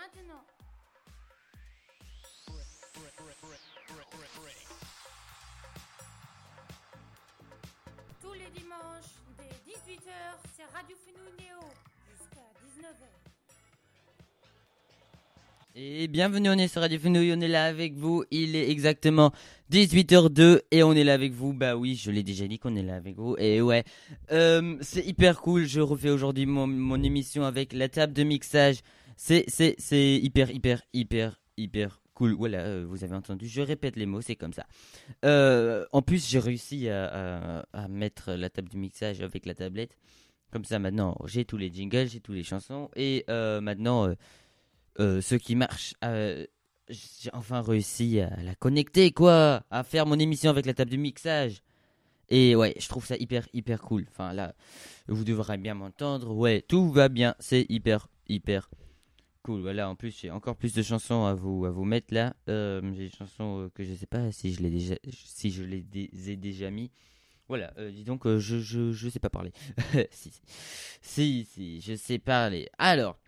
maintenant. Tous les dimanches, dès 18h, c'est Radio Fenouil Néo, jusqu'à 19h. Et bienvenue, on est sur Radio Fenouil, on est là avec vous. Il est exactement 18h02 et on est là avec vous. Bah oui, je l'ai déjà dit qu'on est là avec vous. Et ouais, euh, c'est hyper cool. Je refais aujourd'hui mon émission avec la table de mixage. C'est, hyper, hyper, hyper, hyper cool. Voilà, euh, vous avez entendu, je répète les mots, c'est comme ça. Euh, en plus, j'ai réussi à, mettre la table de mixage avec la tablette. Comme ça, maintenant, j'ai tous les jingles, j'ai tous les chansons. Et euh, maintenant, ce qui marche, j'ai enfin réussi à la connecter, quoi. À faire mon émission avec la table de mixage. Et ouais, je trouve ça hyper, hyper cool. Enfin, là, vous devrez bien m'entendre. Ouais, tout va bien. C'est hyper, hyper cool. Voilà, en plus, j'ai encore plus de chansons à vous, à vous mettre là. Euh, j'ai des chansons euh, que je sais pas si je les déjà, si je les ai déjà mis. Voilà, euh, dis donc, je, je, sais pas parler. si, si, si, je sais parler. Alors,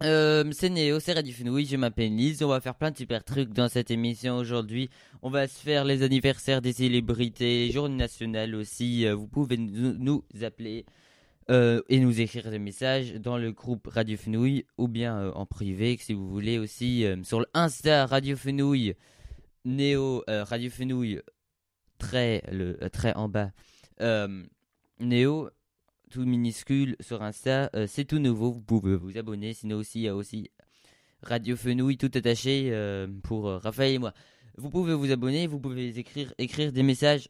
c'est Néo, c'est Radio Fenouil, je m'appelle Lise, on va faire plein de super trucs dans cette émission aujourd'hui. On va se faire les anniversaires des célébrités, les journées aussi. Vous pouvez nous appeler euh, et nous écrire des messages dans le groupe Radio Fenouil ou bien euh, en privé si vous voulez aussi euh, sur le Insta Radio Fenouil, Néo Radio Fenouil, très, le, très en bas. Néo, tout minuscule sur Insta, c'est tout nouveau, vous pouvez vous abonner, sinon aussi il y a aussi Radio Fenouil tout attaché pour Raphaël et moi. Vous pouvez vous abonner, vous pouvez écrire, écrire des messages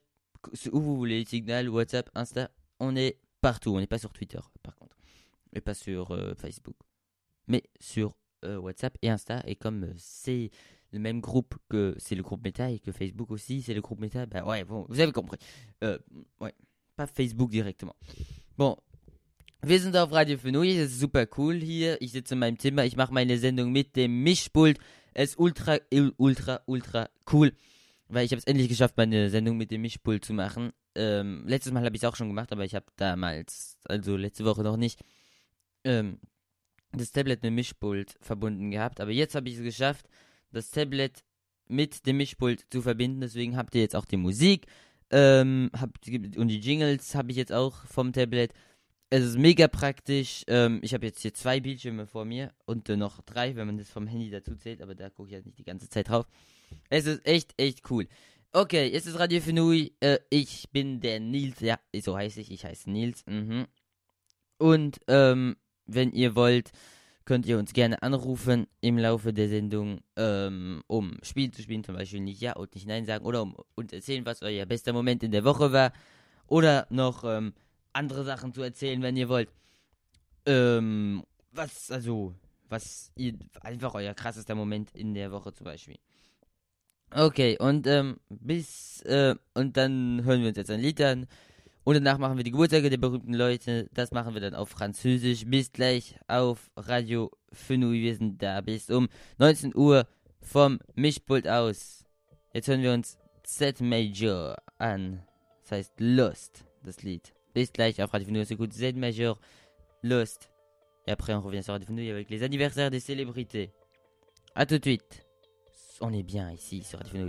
où vous voulez, Signal, WhatsApp, Insta, on est partout, on n'est pas sur Twitter par contre, et pas sur euh, Facebook, mais sur euh, WhatsApp et Insta, et comme euh, c'est le même groupe que c'est le groupe Meta et que Facebook aussi c'est le groupe Meta, bah ouais, vous avez compris. Ouais, pas Facebook directement. Bon, wir sind auf Radio Fenouil, es ist super cool hier. Ich sitze in meinem Zimmer, ich mache meine Sendung mit dem Mischpult. Es ultra, ultra, ultra cool, weil ich habe es endlich geschafft, meine Sendung mit dem Mischpult zu machen. Ähm, letztes Mal habe ich es auch schon gemacht, aber ich habe damals, also letzte Woche noch nicht, ähm, das Tablet mit dem Mischpult verbunden gehabt. Aber jetzt habe ich es geschafft, das Tablet mit dem Mischpult zu verbinden. Deswegen habt ihr jetzt auch die Musik ähm, habt, und die Jingles habe ich jetzt auch vom Tablet. Es ist mega praktisch. Ähm, ich habe jetzt hier zwei Bildschirme vor mir und äh, noch drei, wenn man das vom Handy dazu zählt, aber da gucke ich jetzt nicht die ganze Zeit drauf. Es ist echt, echt cool. Okay, jetzt ist Radio Fenui. Äh, ich bin der Nils. Ja, so heiße ich. Ich heiße Nils. Mhm. Und ähm, wenn ihr wollt, könnt ihr uns gerne anrufen im Laufe der Sendung, ähm, um Spiel zu spielen, zum Beispiel nicht Ja und nicht Nein sagen oder um uns erzählen, was euer bester Moment in der Woche war oder noch ähm, andere Sachen zu erzählen, wenn ihr wollt. Ähm, was, also, was ihr, einfach euer krassester Moment in der Woche zum Beispiel. Okay, und ähm, bis, äh, und dann hören wir uns jetzt ein Lied an. Und danach machen wir die Geburtstage der berühmten Leute. Das machen wir dann auf Französisch. Bis gleich auf Radio Fenouil. Wir sind da bis um 19 Uhr vom Mischpult aus. Jetzt hören wir uns Z Major an. Das heißt Lost, das Lied. Bis gleich auf Radio Fenouil. On s'écoute Z Major, Lost. Et après, on revient sur Radio Fenouil avec les anniversaires des célébrités. A tout de suite. On est bien ici sur Radio.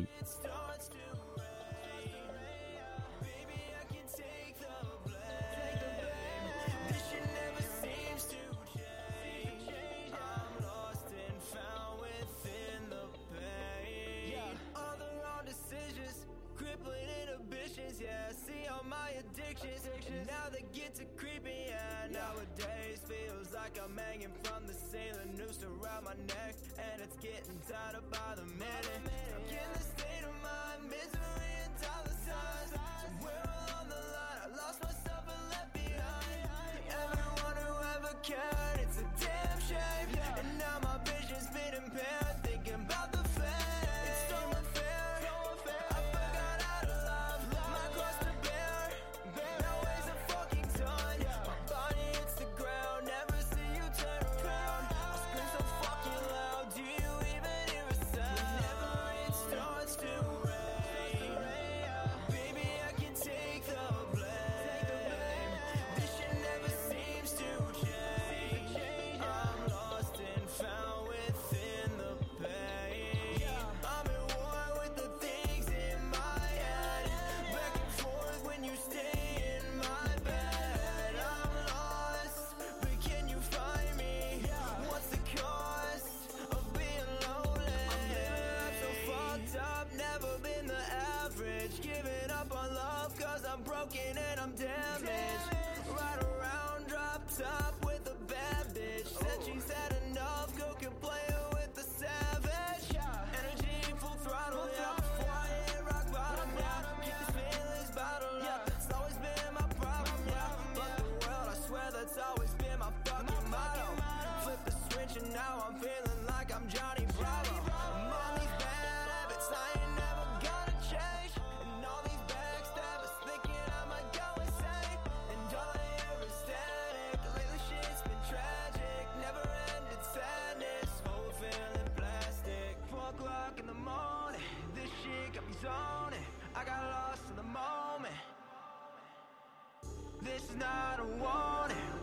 care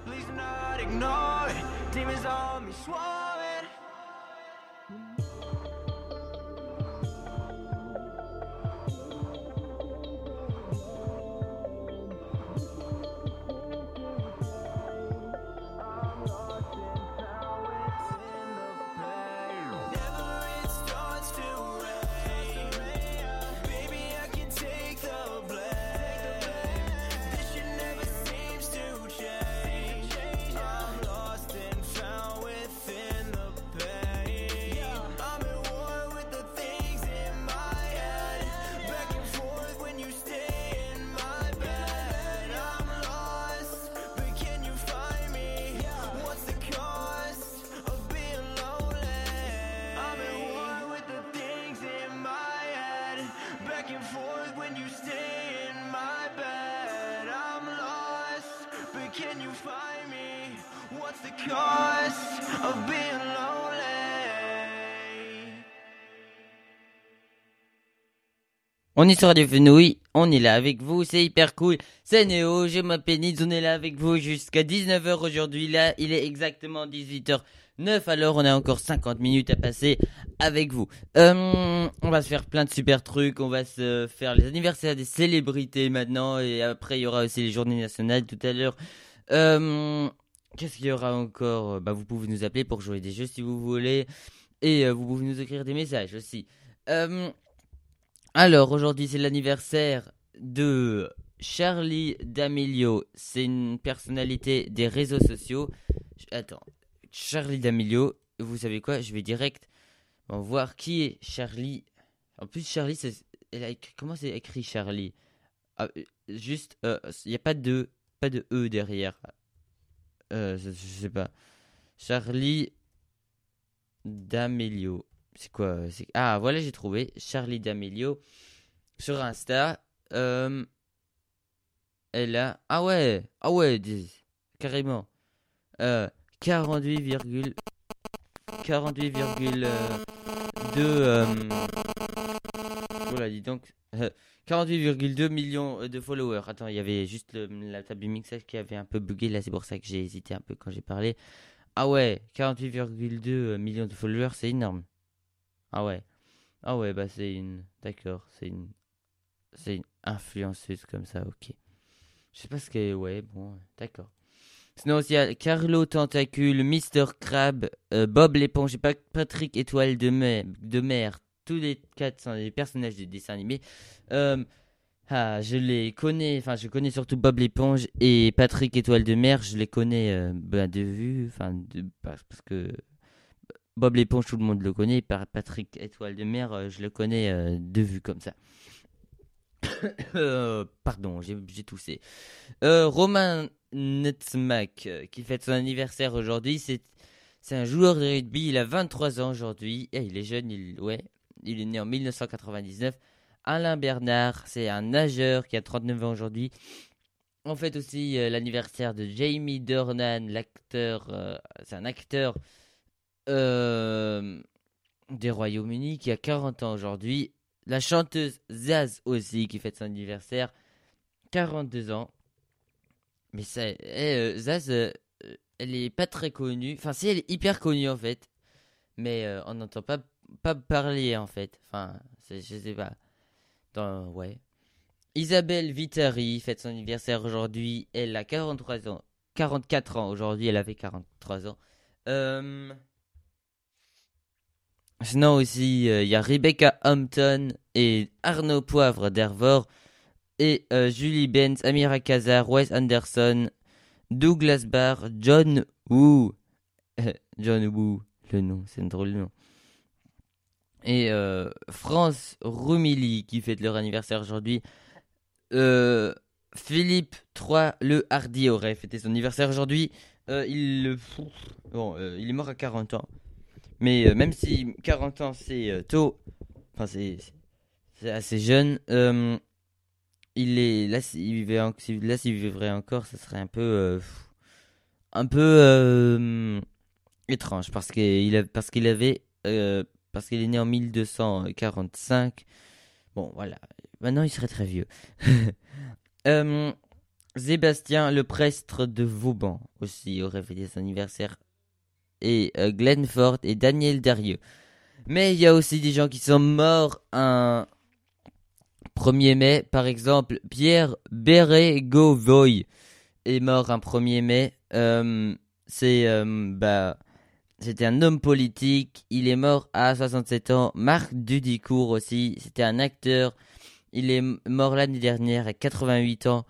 Please not ignore it. Demons on me swore. On est sur Radio Fenouille, on est là avec vous, c'est hyper cool. C'est Néo, je m'appelle Nids, on est là avec vous jusqu'à 19h aujourd'hui. Là, il est exactement 18h09, alors on a encore 50 minutes à passer avec vous. Euh, on va se faire plein de super trucs, on va se faire les anniversaires des célébrités maintenant, et après il y aura aussi les journées nationales tout à l'heure. Euh, Qu'est-ce qu'il y aura encore Bah vous pouvez nous appeler pour jouer des jeux si vous voulez, et euh, vous pouvez nous écrire des messages aussi. Euh, alors, aujourd'hui, c'est l'anniversaire de Charlie D'Amelio. C'est une personnalité des réseaux sociaux. Attends, Charlie D'Amelio, vous savez quoi? Je vais direct voir qui est Charlie. En plus, Charlie, comment c'est écrit Charlie? Ah, euh, Juste, il n'y a pas de, pas de E derrière. Euh, je, sais pas. Charlie D'Amelio. C'est quoi euh, Ah, voilà, j'ai trouvé. Charlie D'Amelio. Sur Insta. Euh, elle a. Ah ouais Ah ouais, carrément. Euh, 48, virgule- 48,2. Euh, dis donc. euh, 48,2 millions de followers. Attends, il y avait juste la table du mixage qui avait un peu bugué. Là, c'est pour ça que j'ai hésité un peu quand j'ai parlé. Ah ouais, 48,2 millions de followers, c'est énorme. Ah ouais. Ah ouais, bah c'est une. D'accord, c'est une. C'est une influenceuse comme ça, ok. Je sais pas ce qu'elle. Ouais, bon, d'accord. Sinon il y a Carlo Tentacule, Mister Crab, euh, Bob l'éponge Patrick Étoile de mer, de mer. Tous les quatre sont des personnages de dessins animés. Euh, ah, je les connais, enfin, je connais surtout Bob l'éponge et Patrick Étoile de mer. Je les connais euh, ben, de vue, enfin, de, parce que Bob l'éponge, tout le monde le connaît. Par Patrick Étoile de mer, euh, je le connais de vue comme ça. Pardon, j'ai toussé. Romain Netzmack, qui fête son anniversaire aujourd'hui, c'est un joueur de rugby, il a 23 ans aujourd'hui, et il est jeune, il, ouais, il est né en 1999. Alain Bernard, c'est un nageur qui a 39 ans aujourd'hui. On fête aussi euh, l'anniversaire de Jamie Dornan, l'acteur, euh, c'est un acteur euh, des Royaumes-Unis qui a 40 ans aujourd'hui. La chanteuse Zaz aussi qui fête son anniversaire, 42 ans. Mais ça, eh, euh, Zaz, elle est pas très connue. Enfin, si, elle est hyper connue en fait. Mais on n'entend pas, pas parler en fait. Enfin, je sais pas. Dans, ouais. Isabelle Vitari fête son anniversaire aujourd'hui. Elle a 43 ans. 44 ans aujourd'hui. Elle avait 43 ans. Euh... Sinon aussi, euh, il y a Rebecca Hampton et Arnaud Poivre d'Hervor. Et euh, Julie Benz, Amira Kazar, Wes Anderson, Douglas Barr, John Woo. John Woo, le nom, c'est un drôle de nom. Et euh, France Rumilly qui fête leur anniversaire aujourd'hui. Euh, Philippe III le Hardy aurait fêté son anniversaire aujourd'hui. Euh, il, bon, il est mort à 40 ans. Mais même si 40 ans c'est tôt, enfin c'est assez jeune, il est là s'il vivait vivrait encore, ça serait un peu un peu étrange parce parce qu'il avait parce qu'il est né en 1245. Bon voilà, maintenant il serait très vieux. Euh, Sébastien le prestre de Vauban aussi aurait fêté son anniversaire. Et euh, Glenn Ford et Daniel Darieux. Mais il y a aussi des gens qui sont morts un 1er mai. Par exemple, Pierre Bérégovoy est mort un 1er mai. Euh, c'est euh, bah c'était un homme politique. Il est mort à 67 ans. Marc Dudicourt aussi. C'était un acteur. Il est mort l'année dernière à 88 ans.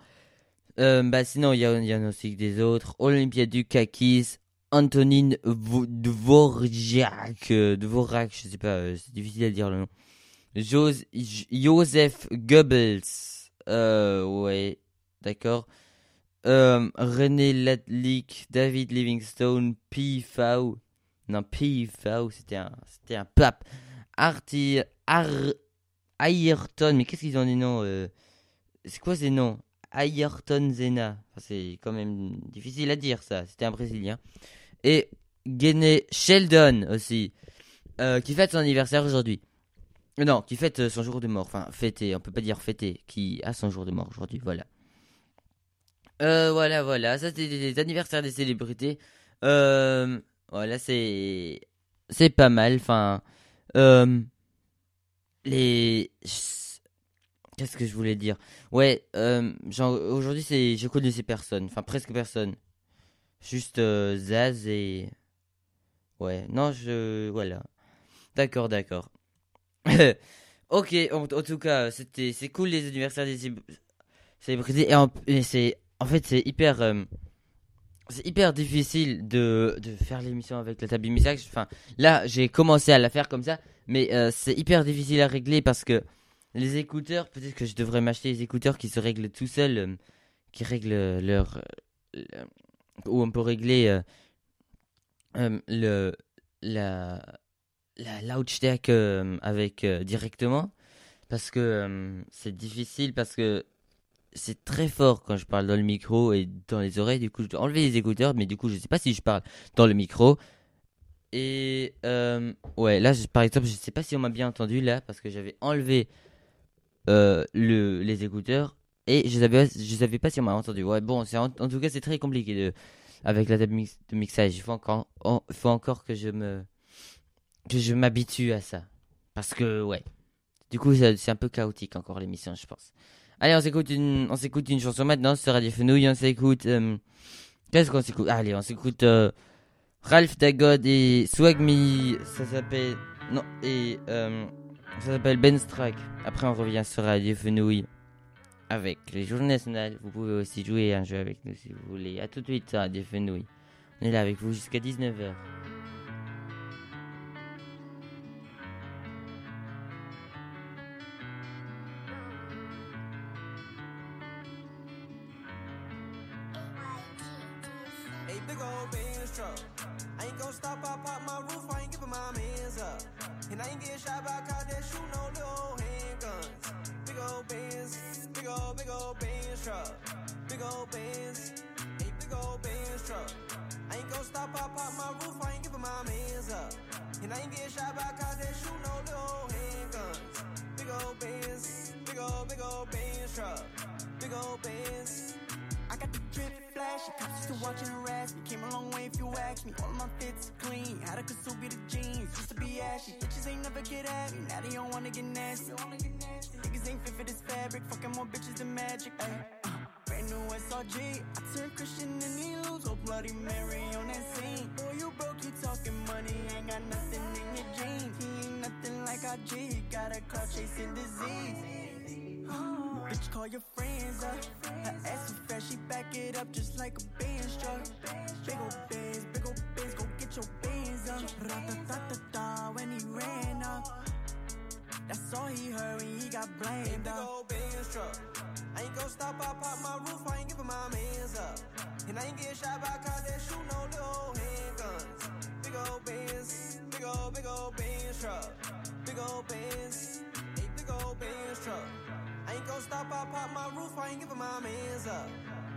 Euh, bah sinon, il y, a- aussi des autres. Olympia Dukakis, Antonine Vo- Dvorak, euh, Dvorak, je sais pas, euh, c'est difficile à dire le nom. Joseph Goebbels, euh, ouais, d'accord. René Latlick, David Livingstone, P. Fau, non, P. Fau, c'était un, c'était un pape. Arti, Ar, Ayrton, mais qu'est-ce qu'ils ont des noms euh, C'est quoi ces noms? Ayrton Zena. C'est quand même difficile à dire ça. C'était un Brésilien. Et Gene Sheldon aussi, euh, qui fête son anniversaire aujourd'hui. Euh, Non, qui fête son jour de mort. Enfin, fêter, on peut pas dire fêter. Qui a son jour de mort aujourd'hui. Voilà. Euh, voilà, voilà. Ça, c'était des anniversaires des célébrités. Euh, voilà, c'est. C'est pas mal. Enfin. Euh, les. Qu'est-ce que je voulais dire? Ouais, euh, aujourd'hui, c'est, je connais ces personnes, enfin presque personne. Juste euh, Zaz et. Ouais, non, je. Voilà. D'accord, d'accord. ok, en, tout cas, c'était, c'est cool les anniversaires des célé- célébrités. Et, et c'est, en fait, c'est hyper. Euh, c'est hyper difficile de, de faire l'émission avec la table mixage. Enfin, là, j'ai commencé à la faire comme ça, mais euh, c'est hyper difficile à régler parce que les écouteurs, peut-être que je devrais m'acheter des écouteurs qui se règlent tout seuls, euh, qui règlent leur. euh, où on peut régler euh, euh, le, la, la euh, avec, euh, directement. Parce que euh, c'est difficile, parce que c'est très fort quand je parle dans le micro et dans les oreilles. Du coup, je dois enlever les écouteurs, mais du coup, je sais pas si je parle dans le micro. Et euh, ouais, là, par exemple, je sais pas si on m'a bien entendu là, parce que j'avais enlevé euh, le, les écouteurs et je savais, je savais pas si on m'a entendu. Ouais, bon, en, tout cas, c'est très compliqué de, avec la table de mixage. Il faut encore, en- faut encore que je me, que je m'habitue à ça. Parce que, ouais. Du coup, c'est un peu chaotique encore l'émission, je pense. Allez, on s'écoute une, on s'écoute une chanson maintenant sur Radio Fenouille. On s'écoute, euh, qu'est-ce qu'on s'écoute? Allez, on s'écoute, euh, Ralph Dagod et Swagme. Ça s'appelle, non, et, euh, ça s'appelle Ben Strike. Après, on revient sur Radio Fenouille avec les journées nationales. Vous pouvez aussi jouer un jeu avec nous si vous voulez. À tout de suite sur Radio Fenouille. On est là avec vous jusqu'à 19h.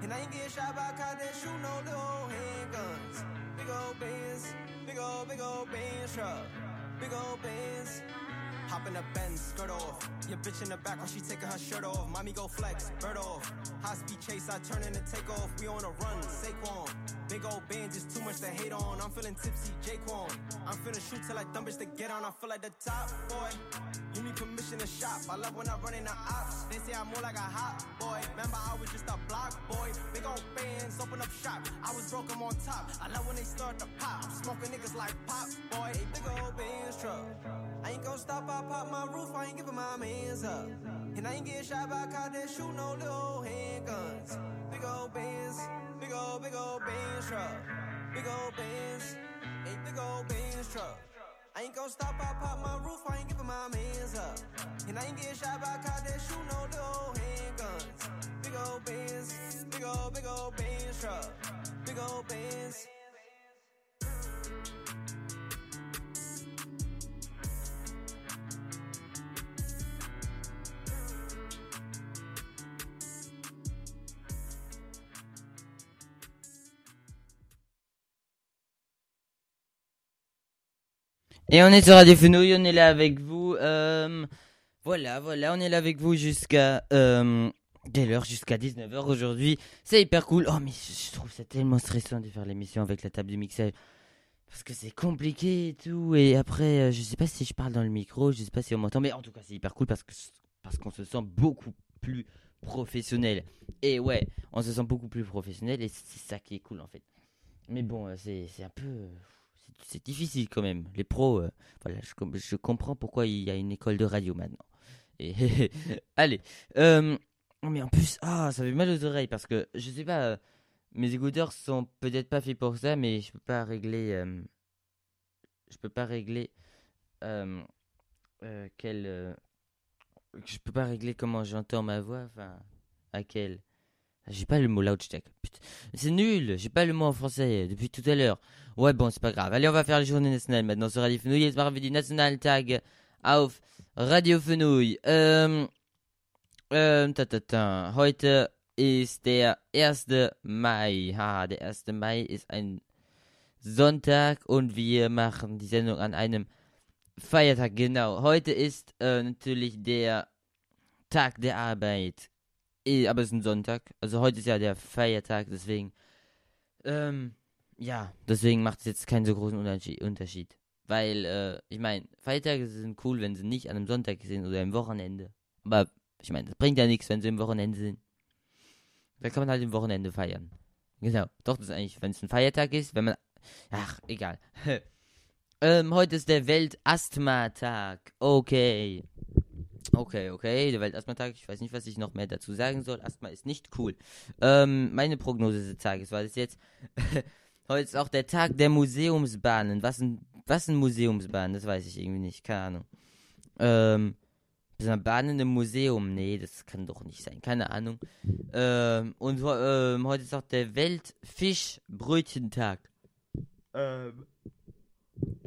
And I ain't getting shot by a cop that shoot no little handguns. Big old Benz, big old, big old Benz truck. Big old Benz. Hop in the Benz, skirt off. Your bitch in the back while she taking her shirt off. Mommy go flex, bird off. High speed chase, I turn in and take off. We on a run, Saquon. Big old band, just too much to hate on. I'm feeling tipsy, Jaquan. I'm finna shoot till I dumb bitch to get on. I feel like the top boy. You need permission to shop. I love when I run in the ops. They say I'm more like a hot boy. Remember, I was just a block boy. Big old bands, open up shop. I was broke, I'm on top. I love when they start to pop. I'm smoking niggas like pop boy. A big old bands truck. I ain't gon' stop, I pop my roof, I ain't giving my mans up. And I ain't getting shot by a cop that shoot no little handguns. Big old bands, big old, big old bands truck. Big old bands, a big old bands truck. I ain't gon' stop, I pop my roof, I ain't giving my mans up. And I ain't getting shot by a cop that shoot no little handguns. Big old bands, big old, big old bands truck. Big old bands. Et on est sur Radio Fenouille, on est là avec vous. euh, voilà, voilà, on est là avec vous jusqu'à. Euh, quelle heure Jusqu'à 19h aujourd'hui. C'est hyper cool. Oh, mais je trouve ça tellement stressant de faire l'émission avec la table de mixage. Parce que c'est compliqué et tout. Et après, euh, je sais pas si je parle dans le micro, je sais pas si on m'entend. Mais en tout cas, c'est hyper cool parce que parce qu'on se sent beaucoup plus professionnel. Et ouais, on se sent beaucoup plus professionnel et c'est ça qui est cool en fait. Mais bon, euh, c'est un peu. C'est- difficile quand même. Les pros, euh, voilà, je, je comprends pourquoi il y a une école de radio maintenant. Allez, euh, mais en plus, ah, ça fait mal aux oreilles parce que je sais pas, euh, mes écouteurs sont peut-être pas faits pour ça, mais je peux pas régler, euh, je peux pas régler quel, je peux pas régler comment j'entends ma voix, enfin, à quel. J'ai pas le mot. Putain, c'est nul. J'ai pas le mot en français depuis tout à l'heure. Ouais, bon, c'est pas grave. Allez, on va faire les journées nationales maintenant sur Radio Fenouille. Jetzt machen wir die Nationaltag auf Radio Fenouille. Ähm, ähm, ta, ta, ta. Heute ist der 1. Mai. Haha, der 1. Mai ist ein Sonntag und wir machen die Sendung an einem Feiertag. Genau. Heute ist äh, natürlich der Tag der Arbeit. Eh, aber es ist ein Sonntag. Also heute ist ja der Feiertag, deswegen. Ähm, ja, deswegen macht es jetzt keinen so großen Unterschied. Weil, äh, ich meine, Feiertage sind cool, wenn sie nicht an einem Sonntag sind oder am Wochenende. Aber ich meine, das bringt ja nichts, wenn sie im Wochenende sind. Da kann man halt im Wochenende feiern. Genau. Doch, das ist eigentlich, wenn es ein Feiertag ist, wenn man. Ach, egal. ähm, heute ist der Weltasthma-Tag. Okay. Okay, okay, der Weltasthma-Tag. Ich weiß nicht, was ich noch mehr dazu sagen soll. Asthma ist nicht cool. Ähm, meine Prognose des Tages war das jetzt. Heute ist auch der Tag der Museumsbahnen. Was ein, was ein Museumsbahn? Das weiß ich irgendwie nicht. Keine Ahnung. Ähm, ist eine Bahn im Museum? Nee, das kann doch nicht sein. Keine Ahnung. Ähm, und ähm, heute ist auch der Weltfischbrötchentag. Ähm,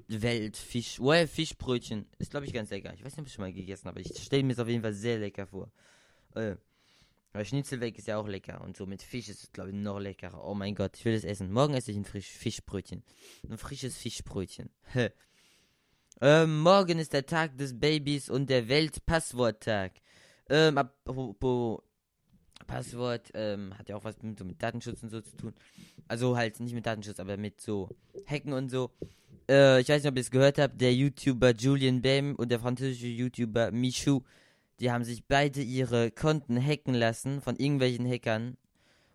Weltfisch. Ouais, Fischbrötchen. Ist, glaube ich, ganz lecker. Ich weiß nicht, ob ich schon mal gegessen habe. aber Ich stelle mir es auf jeden Fall sehr lecker vor. Äh, weil Schnitzelweg ist ja auch lecker. Und so mit Fisch ist es, glaube ich, noch leckerer. Oh mein Gott, ich will es essen. Morgen esse ich ein frisch Fischbrötchen. Ein frisches Fischbrötchen. Ähm, morgen ist der Tag des Babys und der Weltpassworttag. Ähm, apropos Passwort, ähm, hat ja auch was mit, so mit Datenschutz und so zu tun. Also halt nicht mit Datenschutz, aber mit so Hacken und so. Äh, ich weiß nicht, ob ihr es gehört habt, der YouTuber Julian Bam und der französische YouTuber Michou, die haben sich beide ihre Konten hacken lassen von irgendwelchen Hackern.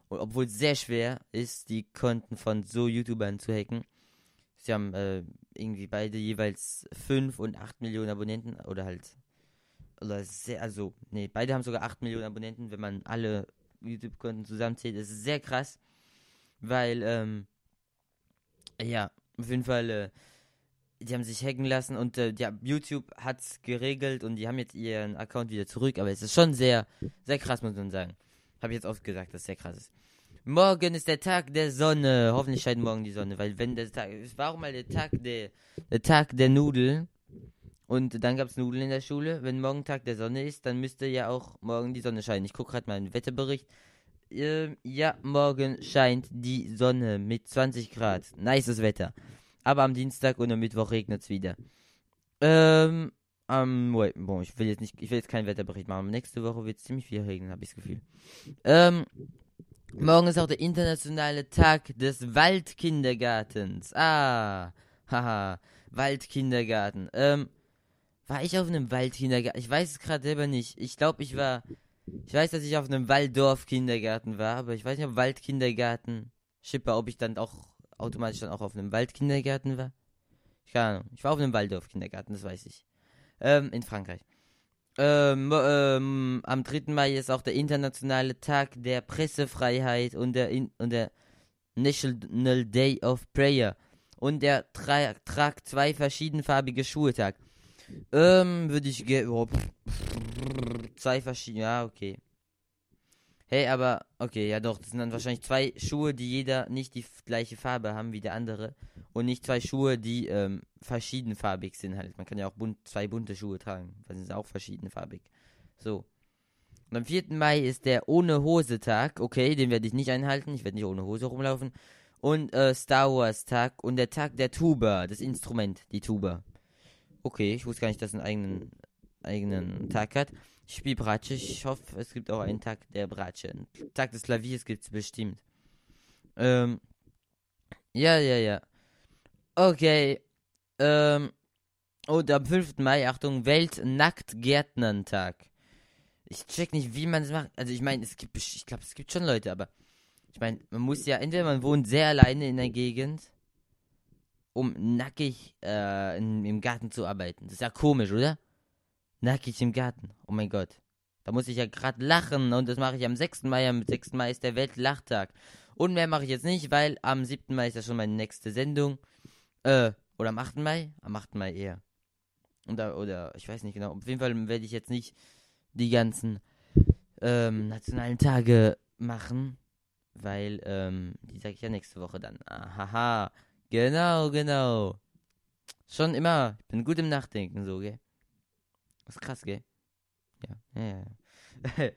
Und obwohl es sehr schwer ist, die Konten von so YouTubern zu hacken. Sie haben äh, irgendwie beide jeweils 5 und 8 Millionen Abonnenten oder halt. Oder sehr, also, nee, beide haben sogar 8 Millionen Abonnenten, wenn man alle YouTube-Konten zusammenzählt. Das ist sehr krass, weil, ähm, ja, auf jeden Fall, äh, die haben sich hacken lassen und äh, ja, YouTube hat's geregelt und die haben jetzt ihren Account wieder zurück, aber es ist schon sehr, sehr krass, muss man sagen. Habe ich jetzt oft gesagt, dass es sehr krass ist. Morgen ist der Tag der Sonne. Hoffentlich scheint morgen die Sonne, weil wenn der Tag, es war auch mal der Tag der, der Tag der Nudeln und dann gab's Nudeln in der Schule. Wenn morgen Tag der Sonne ist, dann müsste ja auch morgen die Sonne scheinen. Ich gucke gerade mal einen Wetterbericht. Ähm, ja, morgen scheint die Sonne mit 20 Grad. Nices Wetter. Aber am Dienstag und am Mittwoch regnet's wieder. Ähm, Ähm, ouais, bon, ich will jetzt nicht, ich will jetzt keinen Wetterbericht machen. Nächste Woche wird es ziemlich viel regnen, habe ich das Gefühl. Ähm, morgen ist auch der internationale Tag des Waldkindergartens. Ah, haha, Waldkindergarten. Ähm, war ich auf einem Waldkindergarten? Ich weiß es gerade selber nicht. Ich glaube, ich war, ich weiß, dass ich auf einem Walddorf-Kindergarten war, aber ich weiß nicht, ob Waldkindergarten, Schipper, ob ich dann auch automatisch dann auch auf einem Waldkindergarten war. Keine Ahnung. Ich war auf einem Waldorf-Kindergarten, das weiß ich. Ähm, in Frankreich. Ähm, ähm, am 3. Mai ist auch der internationale Tag der Pressefreiheit und der, in, und der National Day of Prayer. Und der tra tragt zwei verschiedenfarbige Schuhe Tag. Ähm, würde ich ge oh, zwei verschiedene, ja, okay. Hey, aber, okay, ja doch, das sind dann wahrscheinlich zwei Schuhe, die jeder nicht die gleiche Farbe haben wie der andere. Und nicht zwei Schuhe, die ähm, verschiedenfarbig sind halt. Man kann ja auch bunt, zwei bunte Schuhe tragen, weil sie sind auch verschiedenfarbig. So. Und am 4. Mai ist der Ohne Hose Tag. Okay, den werde ich nicht einhalten. Ich werde nicht ohne Hose rumlaufen. Und äh, Star Wars Tag und der Tag der Tuba, das Instrument, die Tuba. Okay, ich wusste gar nicht, dass es einen eigenen, eigenen Tag hat. Ich spiele Bratsche. Ich hoffe, es gibt auch einen Tag der Bratsche. Tag des Klaviers gibt es bestimmt. Ähm. Ja, ja, ja. Okay. Ähm. Und am 5. Mai, Achtung, Welt-Nackt-Gärtnern-Tag. Ich check nicht, wie man es macht. Also, ich meine, es gibt, ich glaube, es gibt schon Leute, aber ich meine, man muss ja, entweder man wohnt sehr alleine in der Gegend, um nackig äh, in, im Garten zu arbeiten. Das ist ja komisch, oder? Nackig im Garten. Oh mein Gott. Da muss ich ja gerade lachen und das mache ich am 6. Mai. Am 6. Mai ist der Weltlachtag. Und mehr mache ich jetzt nicht, weil am 7. Mai ist ja schon meine nächste Sendung. Äh, oder am 8. Mai? Am 8. Mai eher. Und da, oder, ich weiß nicht genau. Auf jeden Fall werde ich jetzt nicht die ganzen ähm, nationalen Tage machen, weil, ähm, die sage ich ja nächste Woche dann. Ahaha. Genau, genau. Schon immer. Ich bin gut im Nachdenken, so, gell? Das ist krass, gell? Ja, ja, ja.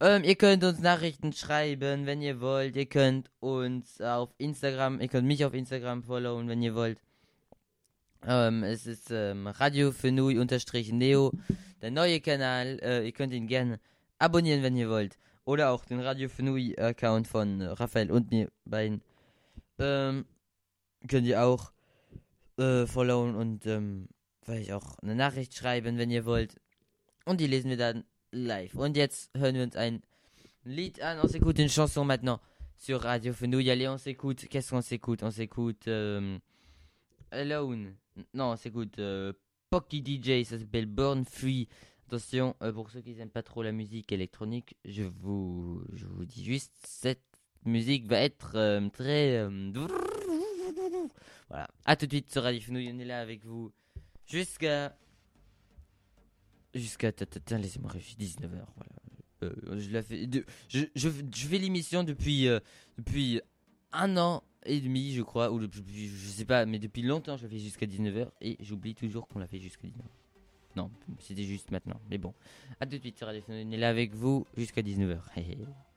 ähm, ihr könnt uns Nachrichten schreiben, wenn ihr wollt. Ihr könnt uns auf Instagram, ihr könnt mich auf Instagram followen, wenn ihr wollt. Ähm, es ist ähm, Radio Fenui unterstrich Neo, der neue Kanal. Äh, ihr könnt ihn gerne abonnieren, wenn ihr wollt. Oder auch den Radio Fenui Account von Raphael und mir beiden. Ähm, könnt ihr auch äh, followen und ähm, vielleicht auch eine Nachricht live. On s'écoute une chanson maintenant sur Radio Fenouille. Allez, on s'écoute. Qu'est-ce qu'on s'écoute? On s'écoute euh, Alone. Non, on s'écoute euh, Pocky DJ. Ça s'appelle Born Free. Attention, euh, pour ceux qui n'aiment pas trop la musique électronique, je vous, je vous dis juste, cette musique va être très... voilà. À tout de suite sur Radio Fenouille. On est là avec vous jusqu'à... Jusqu'à... Laissez-moi réfléchir. 19h. Voilà. Euh, je, la fais, je, je, fais l'émission depuis, euh, depuis un an et demi, je crois, ou depuis, je sais pas, mais depuis longtemps, je fais jusqu'à 19h et j'oublie toujours qu'on l'a fait jusqu'à 19h. Non, c'était juste maintenant, mais bon. À tout de suite sur Radio. On est là avec vous jusqu'à 19h.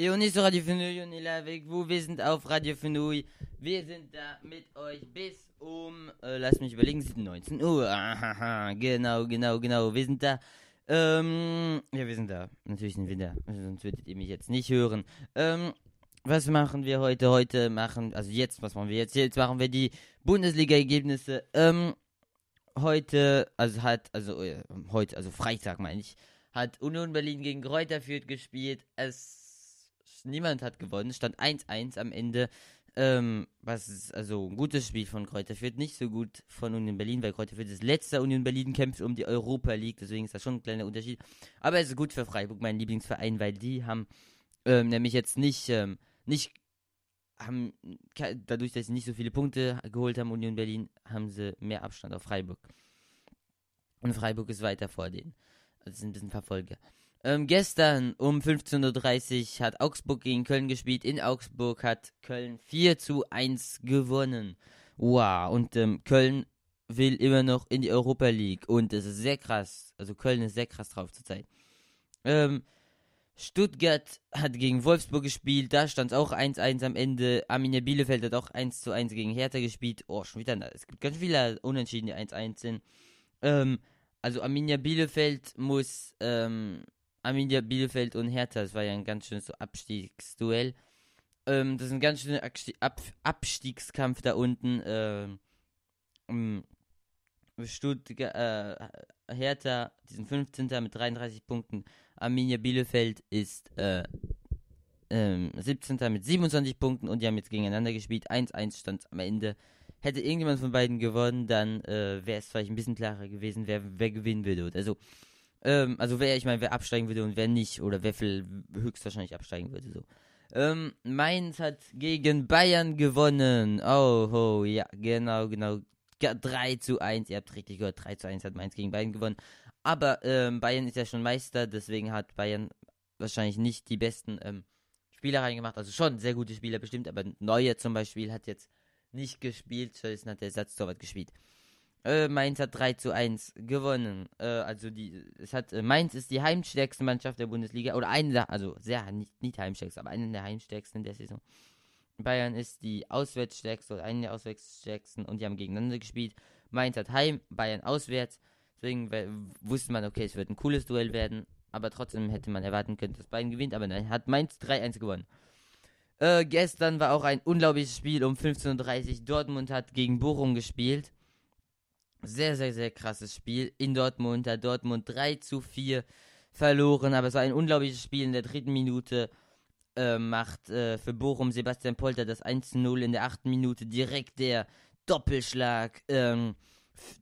Et on est sur Radio Fenouil, on est là avec vous, wir sind auf Radio Fenouil. Wir sind da mit euch bis um, äh, lass mich überlegen, es ist 19 Uhr. Ahaha, genau, genau, genau, wir sind da. Ähm, ja, wir sind da. Natürlich sind wir da. Sonst würdet ihr mich jetzt nicht hören. Ähm, was machen wir heute? Heute machen, also jetzt, was machen wir jetzt? Jetzt machen wir die Bundesliga-Ergebnisse. Ähm, heute, also hat, also äh, heute, also Freitag meine ich, hat Union Berlin gegen Kräuter Fürth gespielt. Es, niemand hat gewonnen, stand 1-1 am Ende. Ähm, was ist also ein gutes Spiel von Kräuter Fürth, nicht so gut von Union Berlin, weil Kräuter Fürth ist letzter Union Berlin kämpft um die Europa League, deswegen ist das schon ein kleiner Unterschied. Aber es ist gut für Freiburg, mein Lieblingsverein, weil die haben ähm, nämlich jetzt nicht, ähm, nicht haben dadurch, dass sie nicht so viele Punkte geholt haben, Union Berlin, haben sie mehr Abstand auf Freiburg. Und Freiburg ist weiter vor denen. Also sind ein bisschen Verfolger. Ähm, gestern um 15.30 Uhr hat Augsburg gegen Köln gespielt. In Augsburg hat Köln 4 zu 1 gewonnen. Wow, und ähm, Köln will immer noch in die Europa League. Und es ist sehr krass. Also Köln ist sehr krass drauf zurzeit. Ähm, Stuttgart hat gegen Wolfsburg gespielt, da stand es auch 1-1 am Ende. Arminia Bielefeld hat auch 1-1 gegen Hertha gespielt. Oh, schon wieder, es gibt ganz viele Unentschieden, die 1-1 sind. Ähm, also Arminia Bielefeld muss, ähm, Arminia Bielefeld und Hertha, das war ja ein ganz schönes Abstiegsduell. Ähm, das ist ein ganz schöner Ab Abstiegskampf da unten. Ähm, Stuttgart, äh, Hertha, die sind 15. mit 33 Punkten. Arminia Bielefeld ist äh, ähm, 17. mit 27 Punkten und die haben jetzt gegeneinander gespielt. 1-1 stand am Ende. Hätte irgendjemand von beiden gewonnen, dann äh, wäre es vielleicht ein bisschen klarer gewesen, wer, wer gewinnen würde. Also, ähm, also wer, ich meine, wer absteigen würde und wer nicht, oder wer viel höchstwahrscheinlich absteigen würde, so. Ähm, Mainz hat gegen Bayern gewonnen. Oh, oh, ja, genau, genau. Ga- 3 zu 1, ihr habt richtig gehört, 3 zu 1 hat Mainz gegen Bayern gewonnen. Aber ähm, Bayern ist ja schon Meister, deswegen hat Bayern wahrscheinlich nicht die besten ähm, Spieler reingemacht. Also schon sehr gute Spieler bestimmt, aber Neuer zum Beispiel hat jetzt nicht gespielt, stattdessen hat der Ersatztorwart gespielt. Äh, Mainz hat 3 zu 1 gewonnen. Äh, also die, es hat, äh, Mainz ist die heimstärkste Mannschaft der Bundesliga, oder eine der, also sehr, nicht, nicht heimstärkste, aber eine der heimstärksten der Saison. Bayern ist die auswärtsstärkste oder eine der auswärtsstärksten und die haben gegeneinander gespielt. Mainz hat heim, Bayern auswärts. Deswegen we- wusste man, okay, es wird ein cooles Duell werden. Aber trotzdem hätte man erwarten können, dass Bayern gewinnt. Aber nein, hat Mainz 3-1 gewonnen. Äh, gestern war auch ein unglaubliches Spiel um 15.30 Uhr. Dortmund hat gegen Bochum gespielt. Sehr, sehr, sehr krasses Spiel. In Dortmund hat Dortmund 3 zu 4 verloren. Aber es war ein unglaubliches Spiel in der dritten Minute. Äh, macht äh, für Bochum Sebastian Polter das 1 zu 0 in der achten Minute. Direkt der Doppelschlag. Ähm,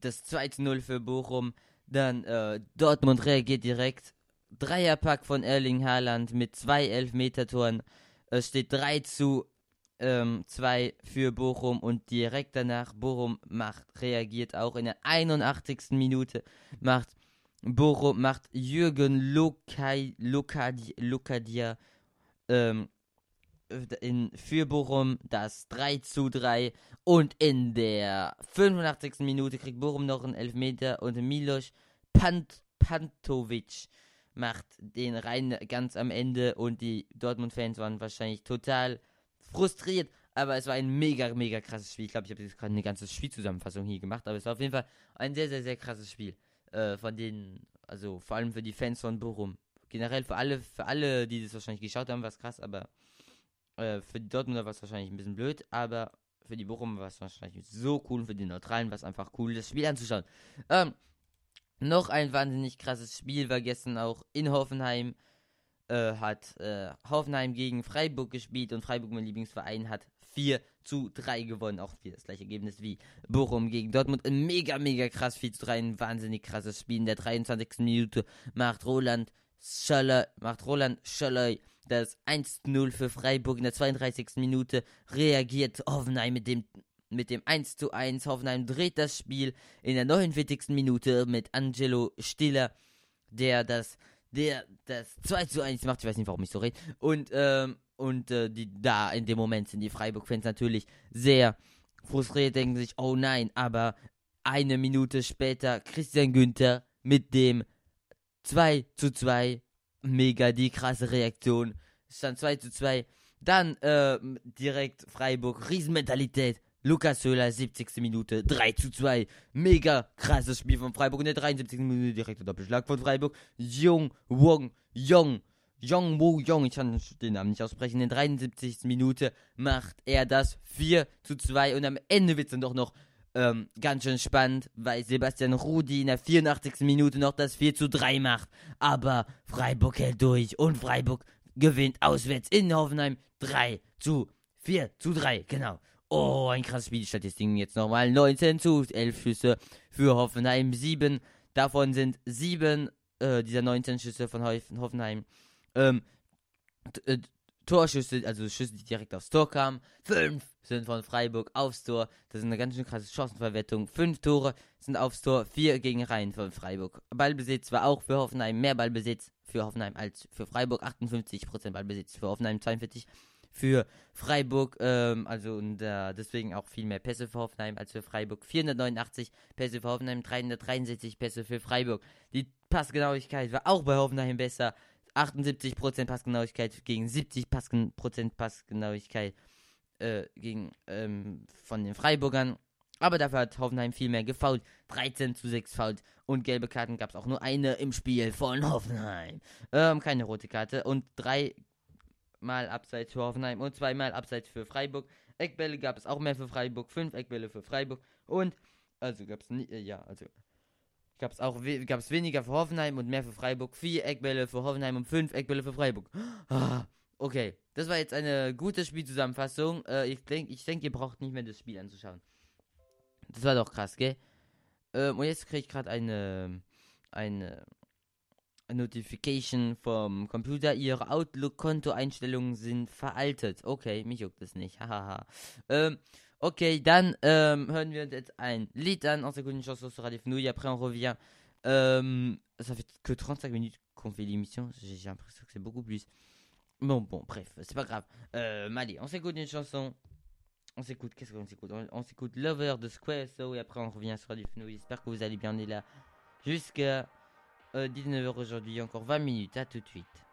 das 2 zu 0 für Bochum. Dann äh, Dortmund reagiert direkt. Dreierpack von Erling Haaland mit zwei Elfmetertoren. Es steht 3 zu ähm, 2 für Bochum und direkt danach Bochum macht, reagiert auch in der 81. Minute, macht Bochum, macht Jürgen Lokai, Lokadi, Lokadia ähm, in, für Bochum das 3 zu 3 und in der 85. Minute kriegt Bochum noch einen Elfmeter und Milos Pant, Pantovic macht den rein ganz am Ende und die Dortmund-Fans waren wahrscheinlich total frustriert, aber es war ein mega, mega krasses Spiel. Ich glaube, ich habe jetzt gerade eine ganze Spielzusammenfassung hier gemacht, aber es war auf jeden Fall ein sehr, sehr, sehr krasses Spiel. Äh, von denen, also vor allem für die Fans von Bochum. Generell für alle, für alle, die das wahrscheinlich geschaut haben, war es krass, aber äh, für die Dortmunder war es wahrscheinlich ein bisschen blöd, aber für die Bochum war es wahrscheinlich so cool, für die Neutralen war es einfach cool, das Spiel anzuschauen. Ähm, noch ein wahnsinnig krasses Spiel war gestern auch in Hoffenheim. Äh, hat äh, Hoffenheim gegen Freiburg gespielt und Freiburg, mein Lieblingsverein, hat 4 zu 3 gewonnen. Auch das gleiche Ergebnis wie Bochum gegen Dortmund. Mega, mega krass 4 zu 3. Ein wahnsinnig krasses Spiel. In der 23. Minute macht Roland Schöller, macht Roland Schöller das 1-0 für Freiburg. In der 32. Minute reagiert Hoffenheim mit dem mit dem 1 zu 1. Hoffenheim dreht das Spiel in der 49. Minute mit Angelo Stiller, der das, der das 2 zu 1 macht. Ich weiß nicht, warum ich so rede. Und, ähm, und äh, die, da in dem Moment sind die Freiburg-Fans natürlich sehr frustriert, denken sich, oh nein, aber eine Minute später Christian Günther mit dem 2 zu 2. Mega die krasse Reaktion. stand 2 zu 2. Dann äh, direkt Freiburg, Riesenmentalität. Lukas Höhler, 70. Minute, 3 zu 2. Mega krasses Spiel von Freiburg. In der 73. Minute direkter Doppelschlag von Freiburg. Jung, Wong, Jong, Jong Woo Jong, ich kann den Namen nicht aussprechen. In der 73. Minute macht er das 4 zu 2. Und am Ende wird es dann doch noch ähm, ganz schön spannend, weil Sebastian Rudi in der 84. Minute noch das 4 zu 3 macht. Aber Freiburg hält durch und Freiburg gewinnt auswärts in Hoffenheim 3 zu 4 zu 3, genau. Oh, ein krasses Spiel. Statistiken jetzt nochmal. 19 zu 11 Schüsse für Hoffenheim. 7. Davon sind 7 äh, dieser 19 Schüsse von Hoff- Hoffenheim. Ähm, äh, Torschüsse, also Schüsse, die direkt aufs Tor kamen. 5 sind von Freiburg aufs Tor. Das ist eine ganz schön krasse Chancenverwertung. 5 Tore sind aufs Tor. 4 gegen Reihen von Freiburg. Ballbesitz war auch für Hoffenheim mehr Ballbesitz für Hoffenheim als für Freiburg. 58% Ballbesitz für Hoffenheim, 42% für Freiburg, ähm, also und äh, deswegen auch viel mehr Pässe für Hoffenheim als für Freiburg. 489 Pässe für Hoffenheim, 363 Pässe für Freiburg. Die Passgenauigkeit war auch bei Hoffenheim besser. 78% Passgenauigkeit gegen 70% Passgenauigkeit äh, gegen ähm, von den Freiburgern. Aber dafür hat Hoffenheim viel mehr gefault. 13 zu 6 Fouls. Und gelbe Karten gab es auch nur eine im Spiel von Hoffenheim. Ähm, keine rote Karte. Und drei Mal Abseits für Hoffenheim und zweimal Abseits für Freiburg. Eckbälle gab es auch mehr für Freiburg. Fünf Eckbälle für Freiburg. Und, also gab es äh, ja, also gab es auch we gab es weniger für Hoffenheim und mehr für Freiburg. Vier Eckbälle für Hoffenheim und fünf Eckbälle für Freiburg. Ah, okay, das war jetzt eine gute Spielzusammenfassung. Äh, ich denke, ich denk, ihr braucht nicht mehr das Spiel anzuschauen. Das war doch krass, gell? Ähm, und jetzt kriege ich gerade eine, eine Notification vom Computer. Ihre Outlook-Kontoeinstellungen sind veraltet. Okay, mich juckt das nicht. Hahaha. ähm, ok, dann ähm, hören wir uns jetzt ein Lied an. On s'écoute une chanson sur Radio Fenouille. Après, on revient. Euh, ça fait que 35 minutes qu'on fait l'émission. J'ai l'impression que c'est beaucoup plus. Bon, bon, bref, c'est pas grave. Euh, allez, on s'écoute une chanson. On s'écoute, qu'est-ce qu'on s'écoute? On, on s'écoute Lover de Square So et après on revient sur Radio Fenouille. J'espère que vous allez bien. On est là jusqu'à 19h aujourd'hui. Encore 20 minutes. À tout de suite.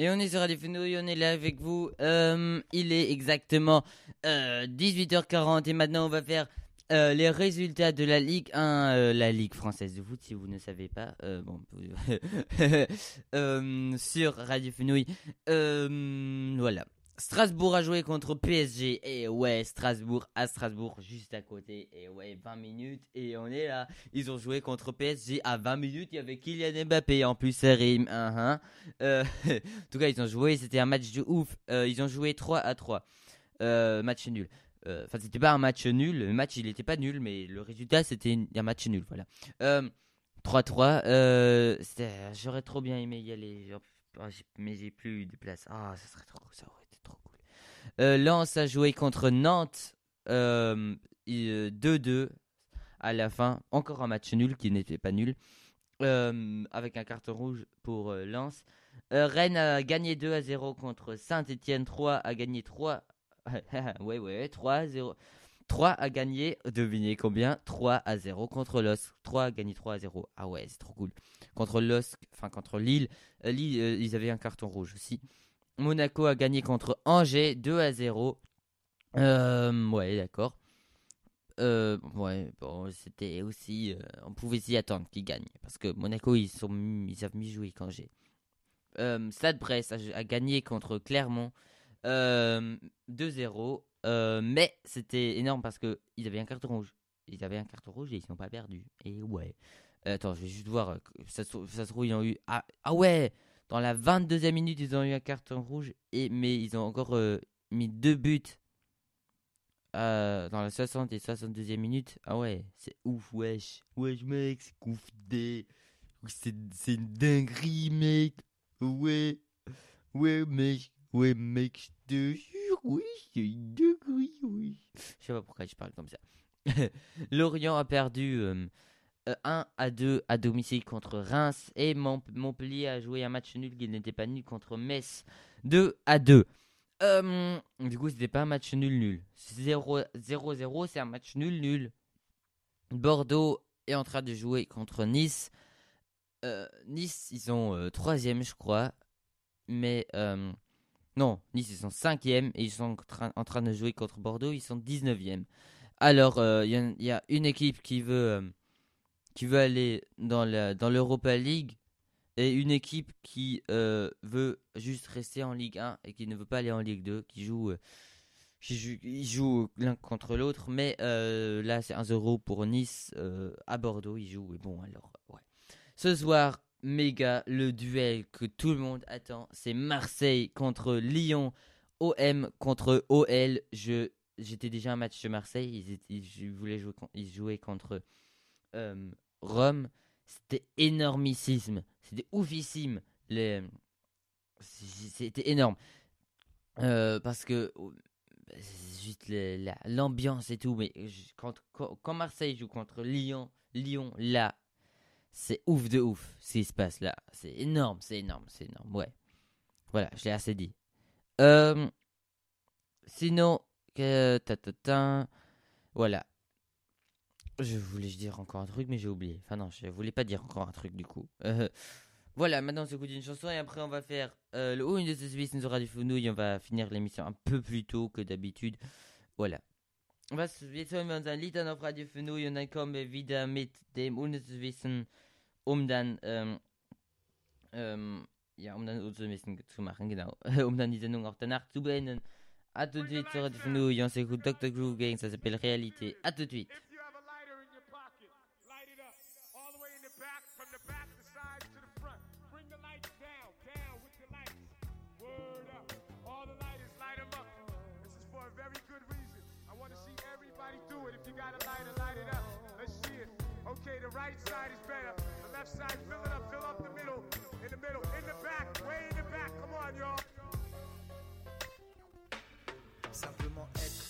Et on est sur Radio Fenouil, on est là avec vous. Euh, il est exactement euh, 18h40 et maintenant on va faire euh, les résultats de la Ligue 1, euh, la Ligue française de foot si vous ne savez pas. Euh, bon, euh, sur Radio Fenouil. Euh, voilà. Strasbourg a joué contre PSG et ouais, Strasbourg à Strasbourg juste à côté et ouais, 20 minutes et on est là. Ils ont joué contre PSG à 20 minutes, il y avait Kylian Mbappé en plus ça rime. hein, hein. Euh, en tout cas, ils ont joué, c'était un match de ouf. Euh, ils ont joué 3 à 3. Euh, match nul. Enfin, c'était pas un match nul, le match il était pas nul mais le résultat c'était un match nul, voilà. Euh, 3-3, euh, c'était- j'aurais trop bien aimé y aller, j'ai- mais j'ai plus de place. Ah, ça serait trop, ça aurait été trop cool. Euh, Lens a joué contre Nantes euh, et, euh, 2-2 à la fin. Encore un match nul qui n'était pas nul. euh, avec un carton rouge pour euh, Lens. Euh, Rennes a gagné 2 à 0 contre Saint-Etienne. 3 a gagné 3. ouais, ouais, 3 à 0. 3 a gagné, devinez combien? 3 à 0 contre LOSC. 3 a gagné 3 à 0. Ah ouais, c'est trop cool. Contre LOSC, enfin contre Lille. Euh, Lille, euh, ils avaient un carton rouge aussi. Monaco a gagné contre Angers 2 à 0. Euh, ouais, d'accord. Euh, ouais, bon, c'était aussi. euh, on pouvait s'y attendre qu'ils gagnent. Parce que Monaco, ils, sont, ils savent mieux jouer qu'Angers. Euh, Stade Brest a, gagné contre Clermont euh, 2-0. euh, mais c'était énorme parce que ils avaient un carton rouge. Ils avaient un carton rouge et ils n'ont pas perdu. Et ouais. Attends, je vais juste voir. ça se trouve, ils ont eu. Ah, ah ouais Dans la 22e minute, ils ont eu un carton rouge. Et, mais ils ont encore euh, mis deux buts euh, dans la 60 et 62e minute. Ah ouais, c'est ouf, wesh. Wesh, mec, c'est confidé. C'est c'est une dinguerie, mec. Ouais. Ouais, mec. Ouais, mec, je te jure, oui, c'est une dinguerie, oui. Je sais pas pourquoi je parle comme ça. Lorient a perdu euh, 1 à 2 à domicile contre Reims et Mont- Montpellier a joué un match nul qui n'était pas nul contre Metz 2 à 2. Euh, du coup, c'était pas un match nul nul. 0-0, c'est un match nul nul. Bordeaux est en train de jouer contre Nice. Euh, nice, ils sont euh, troisième, je crois. Mais euh, non, Nice, ils sont cinquième et ils sont en train, de jouer contre Bordeaux. Ils sont 19e. Alors, euh, il y, a- une équipe qui veut, euh, qui veut aller dans la- dans l'Europa League et une équipe qui euh, veut juste rester en Ligue 1 et qui ne veut pas aller en Ligue 2, qui joue, euh, qui joue, ils jouent l'un contre l'autre, mais euh, là c'est 1-0 pour Nice euh, à Bordeaux, ils jouent, et bon alors, ouais. Ce soir, méga, le duel que tout le monde attend, c'est Marseille contre Lyon, OM contre OL, je... J'étais déjà un match de Marseille, ils, ils voulaient jouer, ils jouaient contre euh, Rome, c'était énormissime, c'était oufissime. Les... C'était énorme. Euh, parce que oh, bah, juste l'ambiance et tout, mais quand, quand, Marseille joue contre Lyon, Lyon, là, c'est ouf de ouf ce qui se passe là. C'est énorme, c'est énorme, c'est énorme, ouais. Voilà, je l'ai assez dit. Euh, sinon, que, voilà. Je voulais dire encore un truc, mais j'ai oublié. Enfin, non, je voulais pas dire encore un truc du coup. Euh, voilà, maintenant on s'écoute une chanson et après on va faire euh, le haut de ce Wissen sur Radio Fenouil. On va finir l'émission un peu plus tôt que d'habitude. Voilà. Was wir hören wir auf Radio Fenouil und dann kommen wir wieder mit dem unnützes Wissen, um dann, ähm, um um. A de suite sur on. Groove Gang, ça s'appelle. A tout de suite. Got a lighter, light it up. Let's see it. Okay, the right side is better. The left side, fill it up, fill up the middle. In the middle, in the back, way in the back. Come on, y'all. Simplement être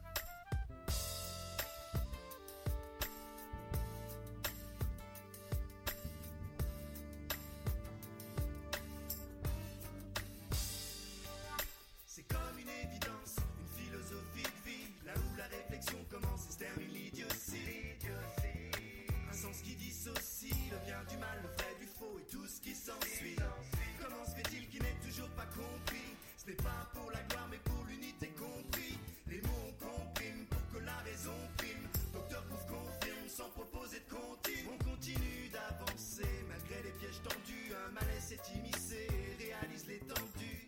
N'est pas pour la gloire mais pour l'unité compris. Les mots on comprime pour que la raison prime. Docteur Pouf confirme sans proposer de comptine. On continue d'avancer malgré les pièges tendus. Un malaise s'est immiscé et réalise l'étendue.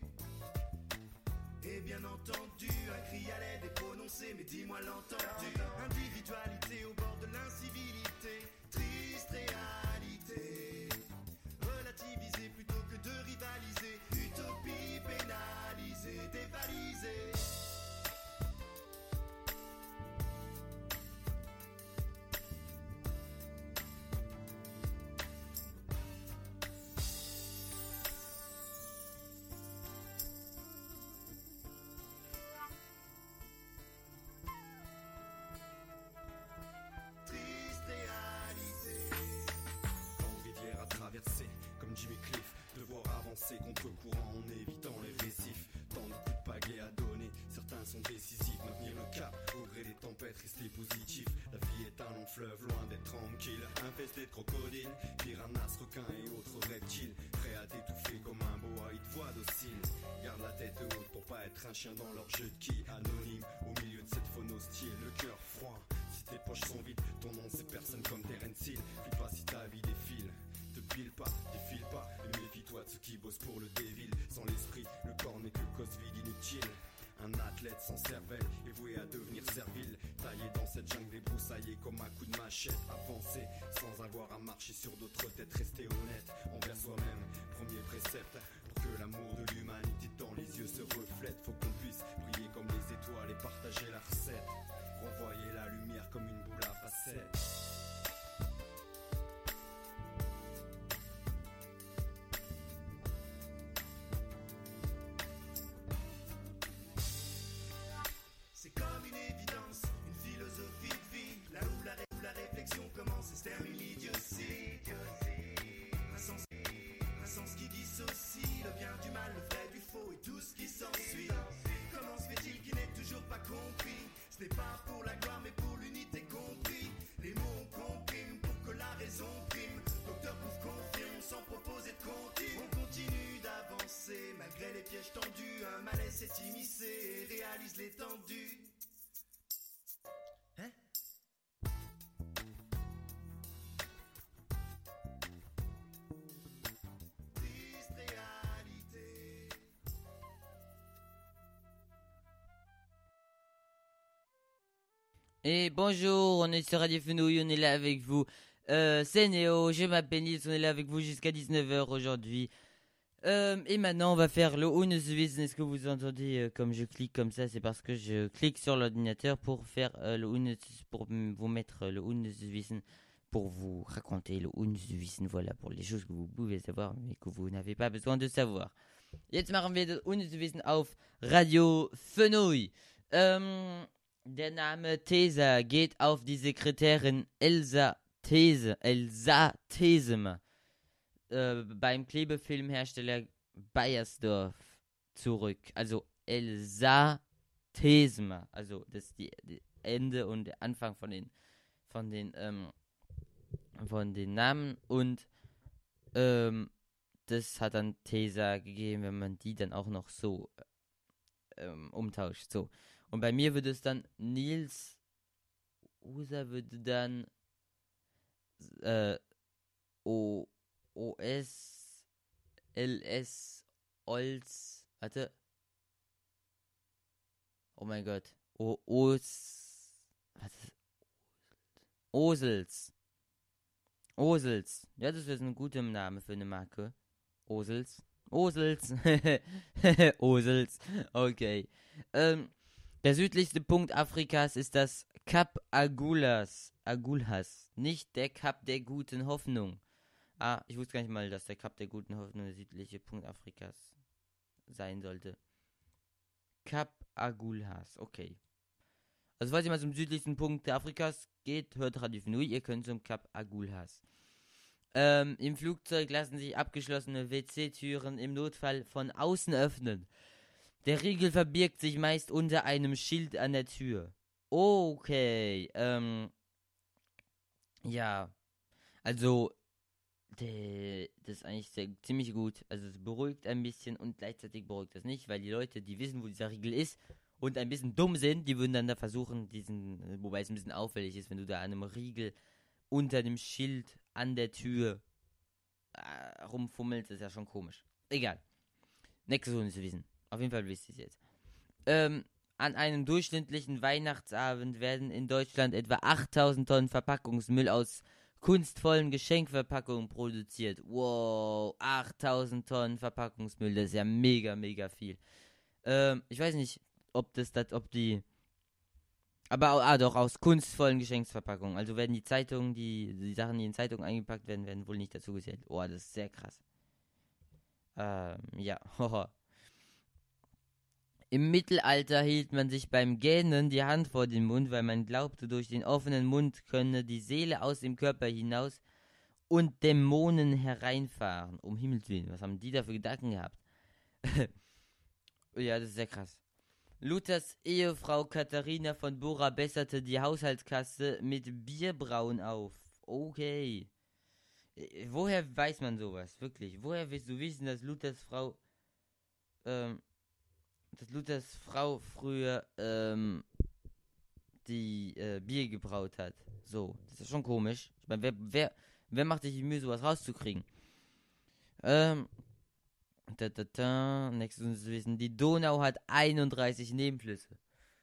Et bien entendu, un cri à l'aide est prononcé, mais dis-moi l'entendu. Individualité au tempêtes, rester positif. La vie est un long fleuve, loin d'être tranquille. Infesté de crocodiles, piranhas, requins et autres reptiles. Prêt à t'étouffer comme un boa, ils te voient docile. Garde la tête haute pour pas être un chien dans leur jeu de qui? Anonyme, au milieu de cette faune hostile, le cœur froid. Si tes poches sont vides, ton nom c'est personne comme Terence Hill. File pas si ta vie défile. Te pile pas, défile pas, et méfie-toi de ceux qui bossent pour le dévil. Sans l'esprit, le corps n'est que cause vide inutile. Un athlète sans cervelle est voué à devenir servile. Taillé dans cette jungle débroussaillée comme un coup de machette. Avancer sans avoir à marcher sur d'autres têtes. Rester honnête envers soi-même. Premier précepte pour que l'amour de l'humanité dans les yeux se reflète. Faut qu'on puisse briller comme les étoiles et partager la recette. Renvoyer la lumière comme une boule à facettes. Tendus. Un malaise s'est et réalise l'étendue. Hein? Et bonjour, on est sur Radio Fenouille, on est là avec vous. Euh, c'est Néo, je m'appelle Nils, on est là avec vous jusqu'à 19h aujourd'hui. Euh, et maintenant, on va faire le Uneswissen. Est-ce que vous entendez euh, comme je clique comme ça C'est parce que je clique sur l'ordinateur pour faire euh, le pour vous mettre le pour vous raconter le Uneswissen. Voilà, pour les choses que vous pouvez savoir, mais que vous n'avez pas besoin de savoir. Jetzt machen wir das Uneswissen auf Radio Fenouille. Ähm, der Name Tesa geht auf die Sekretärin Elsa These, Elsa Thesem äh, beim Klebefilmhersteller Bayersdorf zurück. Also Elsa Thesem, also das die, die Ende und der Anfang von den von den ähm, von den Namen und ähm, das hat dann Tesa gegeben, wenn man die dann auch noch so ähm, umtauscht. So. Und bei mir würde es dann Nils User würde dann äh, O, OS, LS, Olz, warte. Oh mein Gott. O, Os, was ist, Osels. Osels. Ja, das ist ein guter Name für eine Marke. Osels. Osels. Osels. Okay. Ähm, der südlichste Punkt Afrikas ist das Kap Agulas. Agulhas. Nicht der Kap der guten Hoffnung. Ah, ich wusste gar nicht mal, dass der Kap der guten Hoffnung der südliche Punkt Afrikas sein sollte. Kap Agulhas. Okay. Also falls ihr mal zum südlichsten Punkt Afrikas geht, hört Radio Nui, ihr könnt zum Kap Agulhas. Ähm, Im Flugzeug lassen sich abgeschlossene WC-Türen im Notfall von außen öffnen. Der Riegel verbirgt sich meist unter einem Schild an der Tür. Okay, ähm. Ja. Also, das ist eigentlich sehr, ziemlich gut. Also, es beruhigt ein bisschen und gleichzeitig beruhigt das nicht, weil die Leute, die wissen, wo dieser Riegel ist und ein bisschen dumm sind, die würden dann da versuchen, diesen, wobei es ein bisschen auffällig ist, wenn du da an einem Riegel unter dem Schild an der Tür äh, rumfummelst, ist ja schon komisch. Egal. Nächstes ohne zu wissen. Auf jeden Fall wisst ihr es jetzt. Ähm, an einem durchschnittlichen Weihnachtsabend werden in Deutschland etwa 8000 Tonnen Verpackungsmüll aus kunstvollen Geschenkverpackungen produziert. Wow, 8000 Tonnen Verpackungsmüll, das ist ja mega, mega viel. Ähm, ich weiß nicht, ob das, das ob die. Aber ah, doch, aus kunstvollen Geschenksverpackungen. Also werden die Zeitungen, die, die Sachen, die in Zeitungen eingepackt werden, werden wohl nicht dazu gezählt. Oh, das ist sehr krass. Ähm, ja. Im Mittelalter hielt man sich beim Gähnen die Hand vor den Mund, weil man glaubte, durch den offenen Mund könne die Seele aus dem Körper hinaus und Dämonen hereinfahren. Um Himmels Willen, was haben die da für Gedanken gehabt? ja, das ist sehr krass. Luthers Ehefrau Katharina von Bora besserte die Haushaltskasse mit Bierbrauen auf. Okay. Äh, Woher weiß man sowas? Wirklich? Woher willst du wissen, dass Luthers Frau, ähm, dass Luthers Frau früher, ähm, die äh, Bier gebraut hat? So, das ist schon komisch. Ich meine, wer, wer, wer macht sich die Mühe, sowas rauszukriegen? Ähm, da, da, da, nächstes Wissen. Die Donau hat 31 Nebenflüsse.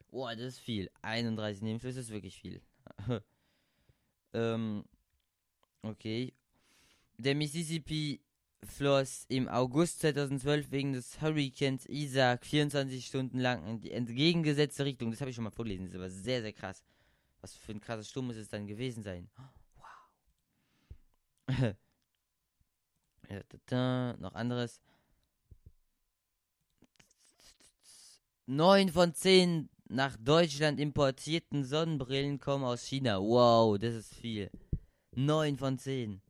Boah, das ist viel. 31 Nebenflüsse ist wirklich viel. ähm, okay. Der Mississippi floss im August 2012 wegen des Hurrikans Isaac 24 Stunden lang in die entgegengesetzte Richtung. Das habe ich schon mal vorgelesen. Das ist aber sehr, sehr krass. Was für ein krasser Sturm muss es dann gewesen sein? Wow. ja, da, da, noch anderes. 9 von 10 nach Deutschland importierten Sonnenbrillen kommen aus China. Wow, das ist viel. 9 von 10.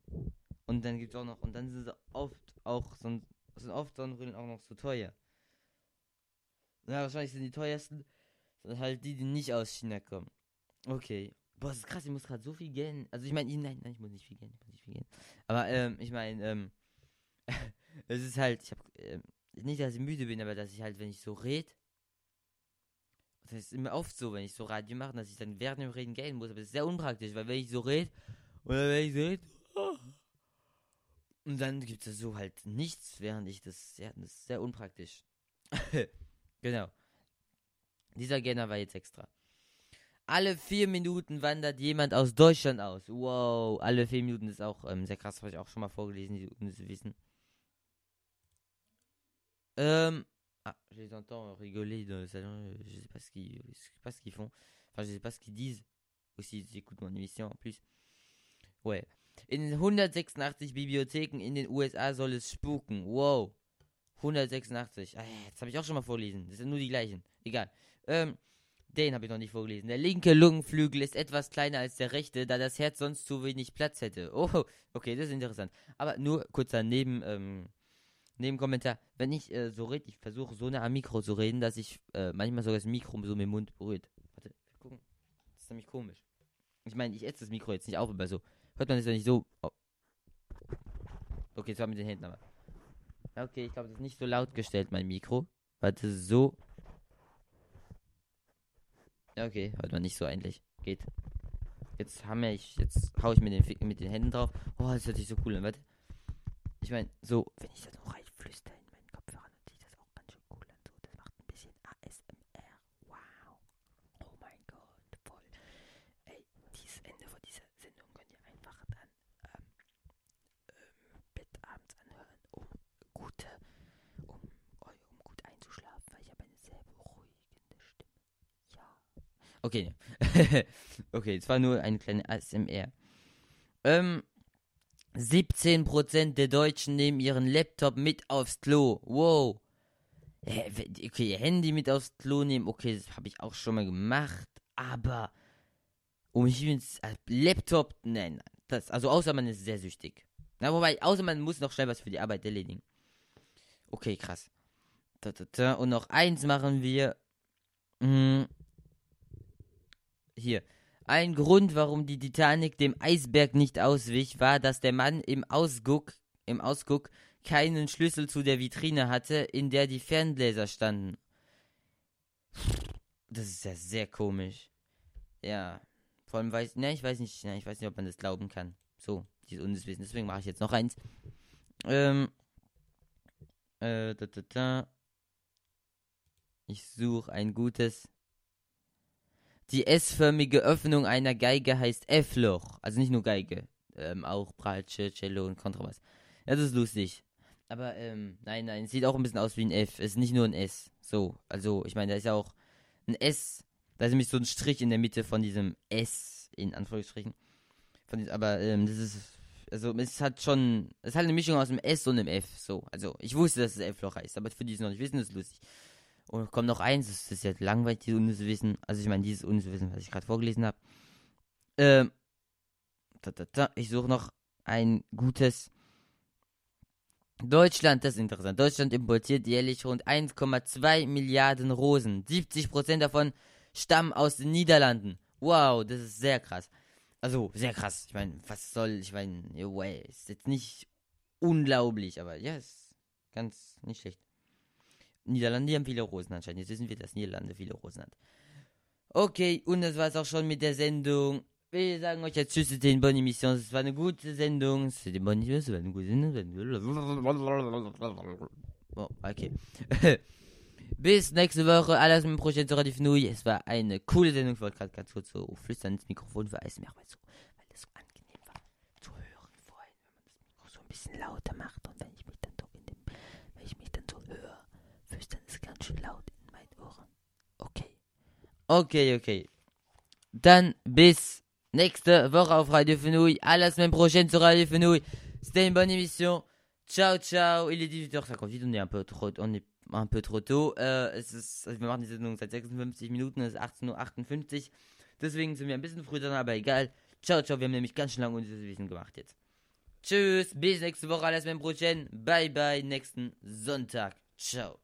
Und dann gibt's auch noch, und dann sind sie oft auch, so, sind oft Sonnenbrillen auch noch zu teuer. Ja, wahrscheinlich sind die teuersten, sind halt die, die nicht aus China kommen. Okay. Boah, das ist krass, ich muss gerade so viel Geld. Also ich meine, nein, nein, ich muss nicht viel Geld, ich muss nicht viel Geld. Aber ähm, ich meine, ähm, es ist halt, ich habe ähm, nicht, dass ich müde bin, aber dass ich halt, wenn ich so red, das ist immer oft so, wenn ich so Radio mache, dass ich dann während dem Reden gehen muss, aber das ist sehr unpraktisch, weil wenn ich so red, oder wenn ich so red, und dann gibt es so halt nichts, während ich das, ja, das ist sehr unpraktisch. genau. Dieser Genner war jetzt extra. Alle vier Minuten wandert jemand aus Deutschland aus. Wow, alle vier Minuten ist auch ähm, sehr krass, habe ich auch schon mal vorgelesen, die um zu wissen. Ähm, ah, je les entends rigoler dans le salon, je sais pas ce qu'ils, pas ce qu'ils font. Enfin, je sais pas ce qu'ils disent. Aussi, ils écoutent mon émission en plus. Ouais. In 186 Bibliotheken in den USA soll es spuken. Wow. 186. Ah, das habe ich auch schon mal vorgelesen. Das sind nur die gleichen. Egal. Ähm, den habe ich noch nicht vorgelesen. Der linke Lungenflügel ist etwas kleiner als der rechte, da das Herz sonst zu wenig Platz hätte. Oh, okay, das ist interessant. Aber nur kurzer Neben, ähm, Nebenkommentar. Wenn ich äh, so rede, ich versuche so nah am Mikro zu reden, dass ich äh, manchmal sogar das Mikro so mit dem Mund berührt. Warte, gucken. Das ist nämlich komisch. Ich meine, ich esse das Mikro jetzt nicht auf, aber so. Hört man das ja nicht so. Oh. Okay, das war mit den Händen aber. Okay, ich glaube, das ist nicht so laut gestellt, mein Mikro. Warte, so. Ja, Okay, hört man nicht so eigentlich. Geht. Jetzt hammer ich, jetzt hau ich mir den Ficken mit den Händen drauf. Oh, das hört sich so cool an, warte. Ich meine, so, wenn ich das noch reinflüster in meinen Kopfhörer, dann sieht das auch ganz schön cool an. So, das macht ein bisschen ASMR. Wow. Oh mein Gott, voll. Ey, dieses Ende von dieser Sendung könnt ihr einfach dann ähm, ähm, Bett abends anhören, um gute, um, um gut einzuschlafen, weil ich habe eine sehr beruhigende Stimme. Ja. Okay. okay, es war nur eine kleine ASMR. Ähm, 17% der Deutschen nehmen ihren Laptop mit aufs Klo. Wow. Okay, Handy mit aufs Klo nehmen, okay, das habe ich auch schon mal gemacht, aber um ins äh, Laptop, nein, nein, das, also außer man ist sehr süchtig. Na, wobei, außer man muss noch schnell was für die Arbeit erledigen. Okay, krass. Und noch eins machen wir. Hm. Hier. Ein Grund, warum die Titanic dem Eisberg nicht auswich, war, dass der Mann im Ausguck, im Ausguck keinen Schlüssel zu der Vitrine hatte, in der die Ferngläser standen. Das ist ja sehr komisch. Ja. Vor allem weiß, ne, ich weiß nicht, ne, ich weiß nicht, ob man das glauben kann. So, dieses Unwissen. Deswegen mache ich jetzt noch eins. Ähm. Äh, da, da, da. Ich suche ein gutes. Die S-förmige Öffnung einer Geige heißt F-Loch. Also nicht nur Geige. Ähm, auch Bratsche, Cello und Kontrabass. Das ist lustig. Aber, ähm, nein, nein, es sieht auch ein bisschen aus wie ein F. Es ist nicht nur ein S. So, also, ich meine, da ist ja auch ein S. Da ist nämlich so ein Strich in der Mitte von diesem S, in Anführungsstrichen. Von diesem, aber, ähm, das ist, also, es hat schon, es hat eine Mischung aus einem S und einem F. So, also, ich wusste, dass es F-Loch heißt, aber für die, die es noch nicht wissen, ist es lustig. Und kommt noch eins, das ist jetzt langweilig, dieses unnütze Wissen. Also ich meine, dieses unnütze Wissen, was ich gerade vorgelesen habe. Ähm, da, da, da. Ich suche noch ein gutes. Deutschland, das ist interessant. Deutschland importiert jährlich rund 1,2 Milliarden Rosen. 70% davon stammen aus den Niederlanden. Wow, das ist sehr krass. Also, sehr krass. Ich meine, was soll, ich meine, way, ist jetzt nicht unglaublich, aber ja, ist ganz nicht schlecht. Niederlande haben viele Rosen anscheinend. Jetzt wissen wir, dass Niederlande viele Rosen hat. Okay, und das war's auch schon mit der Sendung. Wir sagen euch jetzt Tschüss zu den Bonnie Missions. Es war eine gute Sendung. Es war die Bonnie Missions, es war eine gute Sendung. Oh, okay. Bis nächste Woche. Alles mit dem Projekt zu Radio Nui. Es war eine coole Sendung. Ich wollte gerade ganz kurz so flüstern ins Mikrofon für Eismeer, weil, so, weil das so angenehm war zu hören vorhin, wenn man das Mikro so ein bisschen lauter macht und dann so in dem, wenn ich mich dann so höre, flüstern ganz schön laut in meinen Ohren. Okay. Okay, okay. Dann bis nächste Woche auf Radio Fenouille. À la semaine prochaine sur Radio Fenouille. C'était une bonne émission. Ciao, ciao. Il est 18h, ça vite, on est un peu trop, on est un peu trop tôt. Äh, es ist, wir machen die Sendung seit 56 Minuten, es ist 18.58 Uhr. Deswegen sind wir ein bisschen früh dran, aber egal. Ciao, ciao. Wir haben nämlich ganz schön lange unser Wissen gemacht jetzt. Tschüss, bis nächste Woche, la semaine prochaine. Bye, bye, nächsten Sonntag. Ciao.